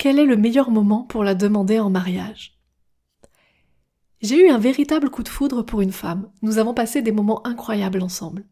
quel est le meilleur moment pour la demander en mariage? J'ai eu un véritable coup de foudre pour une femme. Nous avons passé des moments incroyables ensemble.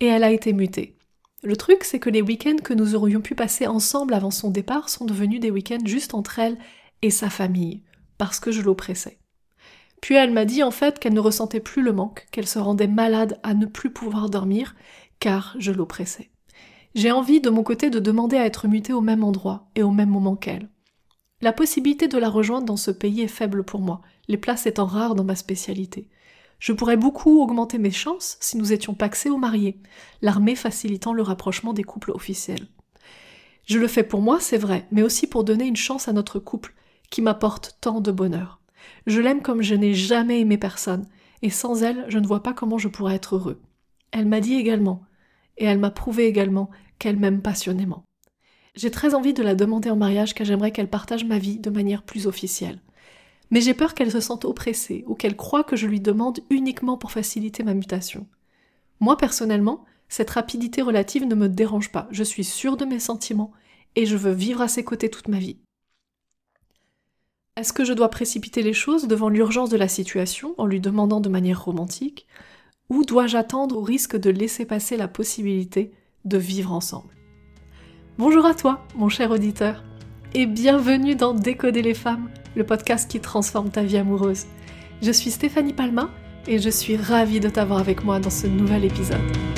Et elle a été mutée. Le truc, c'est que les week-ends que nous aurions pu passer ensemble avant son départ sont devenus des week-ends juste entre elle et sa famille, parce que je l'oppressais. Puis elle m'a dit en fait qu'elle ne ressentait plus le manque, qu'elle se rendait malade à ne plus pouvoir dormir, car je l'oppressais. J'ai envie de mon côté de demander à être mutée au même endroit et au même moment qu'elle. La possibilité de la rejoindre dans ce pays est faible pour moi, les places étant rares dans ma spécialité. Je pourrais beaucoup augmenter mes chances si nous étions paxés ou mariés, l'armée facilitant le rapprochement des couples officiels. Je le fais pour moi, c'est vrai, mais aussi pour donner une chance à notre couple, qui m'apporte tant de bonheur. Je l'aime comme je n'ai jamais aimé personne, et sans elle, je ne vois pas comment je pourrais être heureux. Elle m'a dit également, et elle m'a prouvé également qu'elle m'aime passionnément. J'ai très envie de la demander en mariage car j'aimerais qu'elle partage ma vie de manière plus officielle. Mais j'ai peur qu'elle se sente oppressée ou qu'elle croie que je lui demande uniquement pour faciliter ma mutation. Moi personnellement, cette rapidité relative ne me dérange pas, je suis sûre de mes sentiments et je veux vivre à ses côtés toute ma vie. Est-ce que je dois précipiter les choses devant l'urgence de la situation en lui demandant de manière romantique? Ou dois-je attendre au risque de laisser passer la possibilité de vivre ensemble? Bonjour à toi, mon cher auditeur, et bienvenue dans Décoder les femmes, le podcast qui transforme ta vie amoureuse. Je suis Stéphanie Palma et je suis ravie de t'avoir avec moi dans ce nouvel épisode.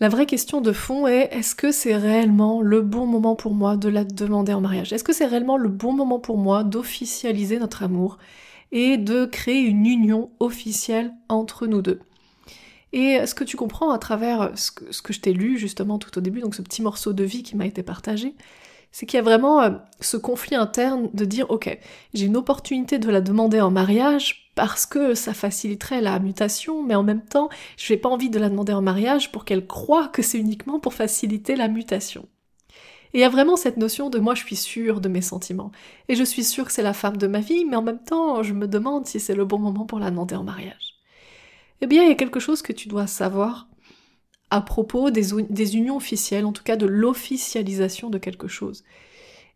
La vraie question de fond est est-ce que c'est réellement le bon moment pour moi de la demander en mariage? Est-ce que c'est réellement le bon moment pour moi d'officialiser notre amour et de créer une union officielle entre nous deux? Et ce que tu comprends à travers ce que, ce que je t'ai lu justement tout au début, donc ce petit morceau de vie qui m'a été partagé, c'est qu'il y a vraiment euh, ce conflit interne de dire ok, j'ai une opportunité de la demander en mariage parce que ça faciliterait la mutation, mais en même temps, je n'ai pas envie de la demander en mariage pour qu'elle croie que c'est uniquement pour faciliter la mutation. Et il y a vraiment cette notion de moi je suis sûre de mes sentiments. Et je suis sûre que c'est la femme de ma vie, mais en même temps, je me demande si c'est le bon moment pour la demander en mariage. Eh bien, il y a quelque chose que tu dois savoir à propos des, unions officielles, en tout cas de l'officialisation de quelque chose.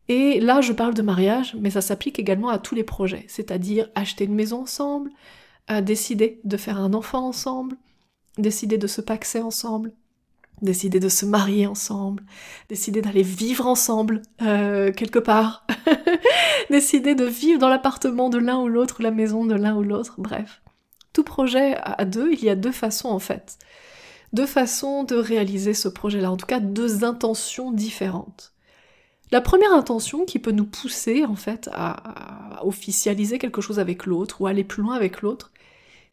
Et là, je parle de mariage, mais ça s'applique également à tous les projets, c'est-à-dire acheter une maison ensemble, euh, décider de faire un enfant ensemble, décider de se paxer ensemble, décider de se marier ensemble, décider d'aller vivre ensemble euh, quelque part, décider de vivre dans l'appartement de l'un ou l'autre, la maison de l'un ou l'autre, bref. Tout projet à deux, il y a deux façons en fait deux façons de réaliser ce projet-là, en tout cas deux intentions différentes. La première intention qui peut nous pousser en fait à, officialiser quelque chose avec l'autre ou aller plus loin avec l'autre,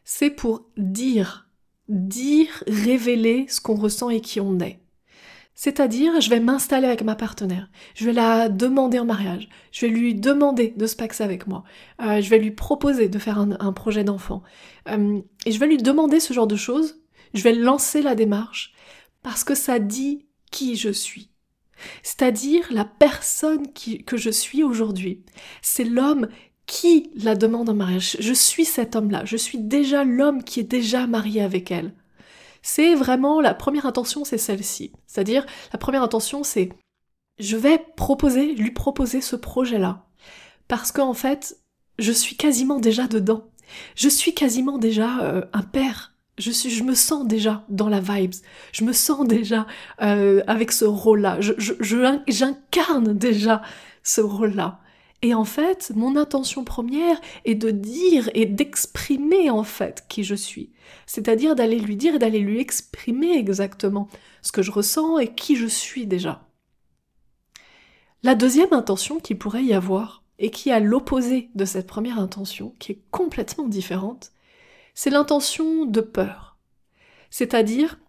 c'est pour dire, dire, révéler ce qu'on ressent et qui on est. C'est-à-dire, je vais m'installer avec ma partenaire, je vais la demander en mariage, je vais lui demander de se paxer avec moi, euh, je vais lui proposer de faire un, projet d'enfant, euh, et je vais lui demander ce genre de choses je vais lancer la démarche parce que ça dit qui je suis. C'est-à-dire la personne que je suis aujourd'hui. C'est l'homme qui la demande en mariage. Je suis cet homme-là. Je suis déjà l'homme qui est déjà marié avec elle. C'est vraiment la première intention, c'est celle-ci. C'est-à-dire, la première intention, c'est je vais proposer, lui proposer ce projet-là. Parce qu'en fait, je suis quasiment déjà dedans. Je suis quasiment déjà euh, un père je, me sens déjà dans la vibes, je me sens déjà euh, avec ce rôle-là, je, j'incarne déjà ce rôle-là. Et en fait, mon intention première est de dire et d'exprimer en fait qui je suis. C'est-à-dire d'aller lui dire et d'aller lui exprimer exactement ce que je ressens et qui je suis déjà. La deuxième intention qui pourrait y avoir, et qui est à l'opposé de cette première intention, qui est complètement différente, c'est l'intention de peur. C'est-à-dire,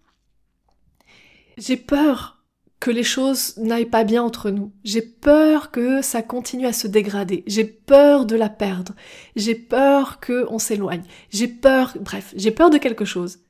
j'ai peur que les choses n'aillent pas bien entre nous. J'ai peur que ça continue à se dégrader. J'ai peur de la perdre. J'ai peur qu'on s'éloigne. J'ai peur, bref, j'ai peur de quelque chose.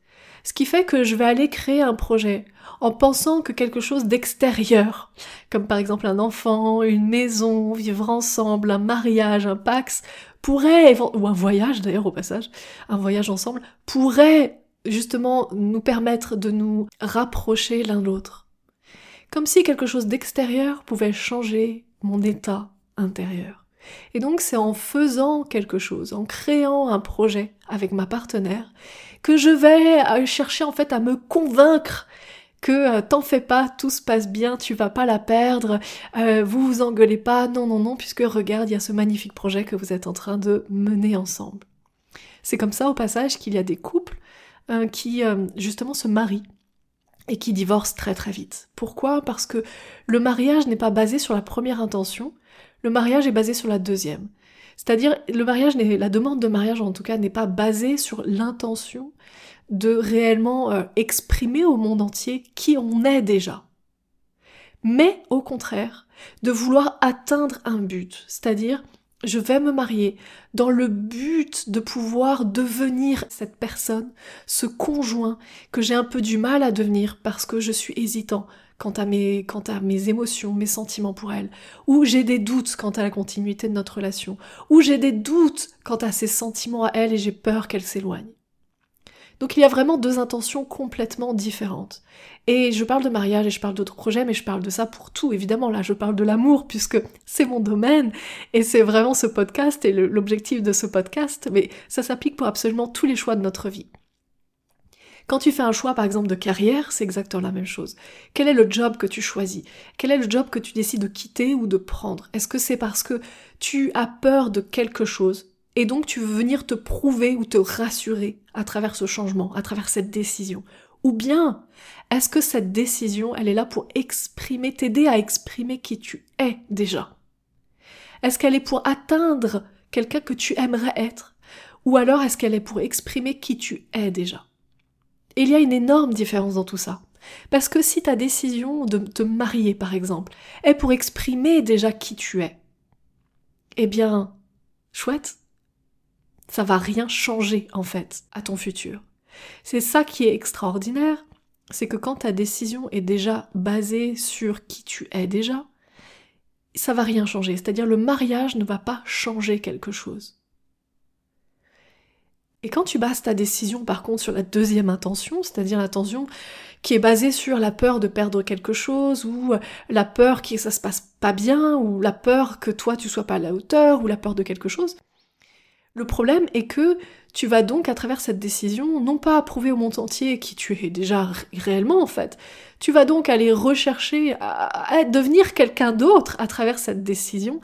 Ce qui fait que je vais aller créer un projet en pensant que quelque chose d'extérieur, comme par exemple un enfant, une maison, vivre ensemble, un mariage, un pax, pourrait, ou un voyage d'ailleurs au passage, un voyage ensemble, pourrait justement nous permettre de nous rapprocher l'un l'autre. Comme si quelque chose d'extérieur pouvait changer mon état intérieur. Et donc c'est en faisant quelque chose, en créant un projet avec ma partenaire, que je vais chercher en fait à me convaincre que euh, t'en fais pas, tout se passe bien, tu vas pas la perdre, euh, vous vous engueulez pas, non non non, puisque regarde, il y a ce magnifique projet que vous êtes en train de mener ensemble. C'est comme ça au passage qu'il y a des couples euh, qui justement se marient et qui divorcent très très vite. Pourquoi? Parce que le mariage n'est pas basé sur la première intention, le mariage est basé sur la deuxième. C'est-à-dire, le mariage, la demande de mariage en tout cas, n'est pas basée sur l'intention de réellement euh, exprimer au monde entier qui on est déjà. Mais au contraire, de vouloir atteindre un but, c'est-à-dire je vais me marier dans le but de pouvoir devenir cette personne, ce conjoint que j'ai un peu du mal à devenir parce que je suis hésitant quant à mes, quant à mes émotions, mes sentiments pour elle, ou j'ai des doutes quant à la continuité de notre relation, ou j'ai des doutes quant à ses sentiments à elle et j'ai peur qu'elle s'éloigne. Donc il y a vraiment deux intentions complètement différentes. Et je parle de mariage et je parle d'autres projets, mais je parle de ça pour tout, évidemment. Là, je parle de l'amour puisque c'est mon domaine et c'est vraiment ce podcast et l'objectif de ce podcast, mais ça s'applique pour absolument tous les choix de notre vie. Quand tu fais un choix, par exemple, de carrière, c'est exactement la même chose. Quel est le job que tu choisis? Quel est le job que tu décides de quitter ou de prendre? Est-ce que c'est parce que tu as peur de quelque chose? Et donc tu veux venir te prouver ou te rassurer à travers ce changement, à travers cette décision. Ou bien, est-ce que cette décision, elle est là pour exprimer, t'aider à exprimer qui tu es déjà? Est-ce qu'elle est pour atteindre quelqu'un que tu aimerais être? Ou alors est-ce qu'elle est pour exprimer qui tu es déjà? Il y a une énorme différence dans tout ça. Parce que si ta décision de te marier, par exemple, est pour exprimer déjà qui tu es, eh bien, chouette, ça va rien changer en fait à ton futur. C'est ça qui est extraordinaire, c'est que quand ta décision est déjà basée sur qui tu es déjà, ça va rien changer. C'est-à-dire le mariage ne va pas changer quelque chose. Et quand tu bases ta décision par contre sur la deuxième intention, c'est-à-dire l'intention qui est basée sur la peur de perdre quelque chose, ou la peur que ça se passe pas bien, ou la peur que toi tu sois pas à la hauteur, ou la peur de quelque chose, le problème est que tu vas donc, à travers cette décision, non pas prouver au monde entier qui tu es déjà réellement en fait, tu vas donc aller rechercher à, devenir quelqu'un d'autre à travers cette décision,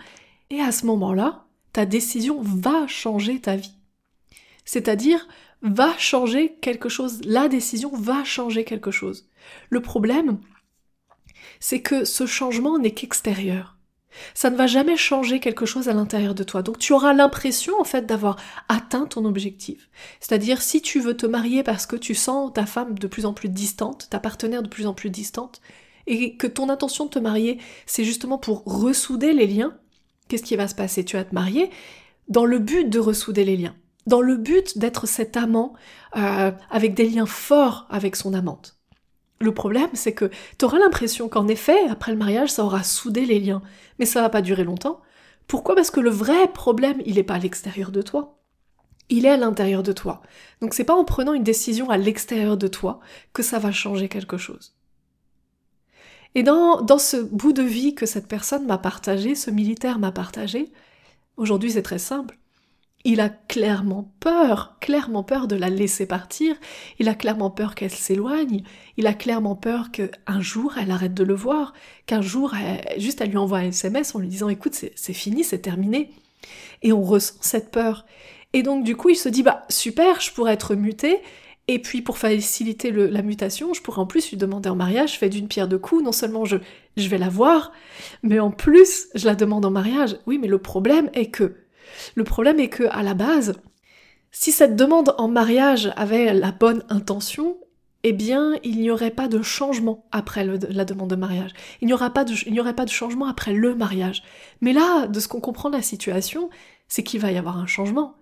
et à ce moment-là, ta décision va changer ta vie. C'est-à-dire, va changer quelque chose, la décision va changer quelque chose. Le problème, c'est que ce changement n'est qu'extérieur ça ne va jamais changer quelque chose à l'intérieur de toi. Donc tu auras l'impression en fait d'avoir atteint ton objectif. C'est-à-dire si tu veux te marier parce que tu sens ta femme de plus en plus distante, ta partenaire de plus en plus distante, et que ton intention de te marier, c'est justement pour ressouder les liens, qu'est-ce qui va se passer? Tu vas te marier dans le but de ressouder les liens, dans le but d'être cet amant euh, avec des liens forts avec son amante. Le problème, c'est que tu auras l'impression qu'en effet, après le mariage, ça aura soudé les liens. Mais ça va pas durer longtemps. Pourquoi? Parce que le vrai problème, il n'est pas à l'extérieur de toi. Il est à l'intérieur de toi. Donc c'est pas en prenant une décision à l'extérieur de toi que ça va changer quelque chose. Et dans, dans ce bout de vie que cette personne m'a partagé, ce militaire m'a partagé, aujourd'hui c'est très simple il a clairement peur, clairement peur de la laisser partir, il a clairement peur qu'elle s'éloigne, il a clairement peur qu'un jour elle arrête de le voir, qu'un jour juste elle lui envoie un SMS en lui disant écoute c'est fini, c'est terminé. Et on ressent cette peur. Et donc du coup il se dit bah super, je pourrais être muté, et puis pour faciliter la mutation, je pourrais en plus lui demander en mariage, je fais d'une pierre deux coups, non seulement je, je vais la voir, mais en plus je la demande en mariage. Oui mais le problème est que le problème est que, à la base, si cette demande en mariage avait la bonne intention, eh bien, il n'y aurait pas de changement après la demande de mariage. Il n'y aurait pas de changement après le mariage. Mais là, de ce qu'on comprend de la situation, c'est qu'il va y avoir un changement.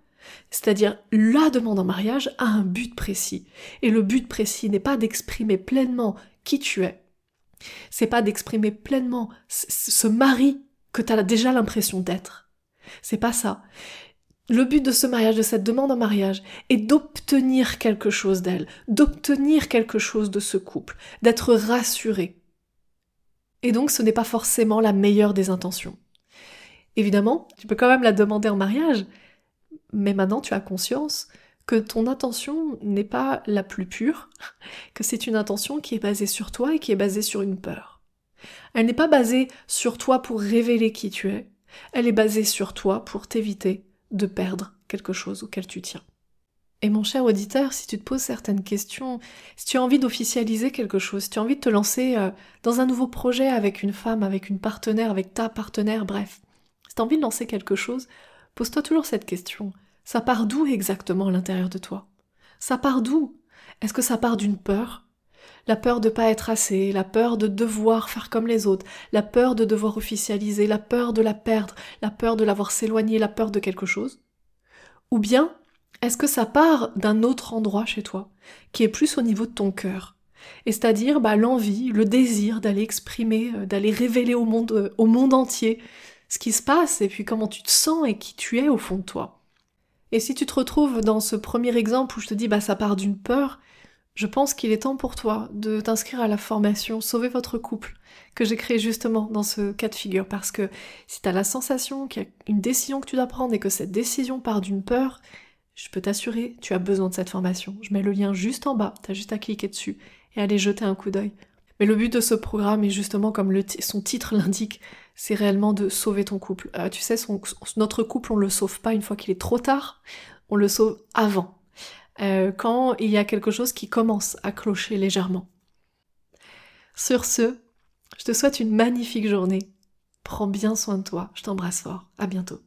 C'est-à-dire, la demande en mariage a un but précis. Et le but précis n'est pas d'exprimer pleinement qui tu es. C'est pas d'exprimer pleinement ce mari que tu as déjà l'impression d'être. C'est pas ça. Le but de ce mariage, de cette demande en mariage, est d'obtenir quelque chose d'elle, d'obtenir quelque chose de ce couple, d'être rassuré. Et donc ce n'est pas forcément la meilleure des intentions. Évidemment, tu peux quand même la demander en mariage, mais maintenant tu as conscience que ton intention n'est pas la plus pure, que c'est une intention qui est basée sur toi et qui est basée sur une peur. Elle n'est pas basée sur toi pour révéler qui tu es, elle est basée sur toi pour t'éviter de perdre quelque chose auquel tu tiens. Et mon cher auditeur, si tu te poses certaines questions, si tu as envie d'officialiser quelque chose, si tu as envie de te lancer euh, dans un nouveau projet avec une femme, avec une partenaire, avec ta partenaire, bref, si tu as envie de lancer quelque chose, pose-toi toujours cette question. Ça part d'où exactement à l'intérieur de toi? Ça part d'où? Est-ce que ça part d'une peur? La peur de pas être assez, la peur de devoir faire comme les autres, la peur de devoir officialiser, la peur de la perdre, la peur de l'avoir s'éloigner, la peur de quelque chose Ou bien est-ce que ça part d'un autre endroit chez toi, qui est plus au niveau de ton cœur? Et c'est-à-dire bah, l'envie, le désir d'aller exprimer, euh, d'aller révéler au monde, euh, au monde entier ce qui se passe et puis comment tu te sens et qui tu es au fond de toi. Et si tu te retrouves dans ce premier exemple où je te dis bah ça part d'une peur, je pense qu'il est temps pour toi de t'inscrire à la formation Sauver votre couple que j'ai créée justement dans ce cas de figure parce que si tu as la sensation qu'il y a une décision que tu dois prendre et que cette décision part d'une peur, je peux t'assurer, tu as besoin de cette formation. Je mets le lien juste en bas, tu juste à cliquer dessus et aller jeter un coup d'œil. Mais le but de ce programme est justement, comme son titre l'indique, c'est réellement de sauver ton couple. Euh, tu sais, notre couple, on le sauve pas une fois qu'il est trop tard, on le sauve avant, euh, quand il y a quelque chose qui commence à clocher légèrement. Sur ce, je te souhaite une magnifique journée. Prends bien soin de toi. Je t'embrasse fort. À bientôt.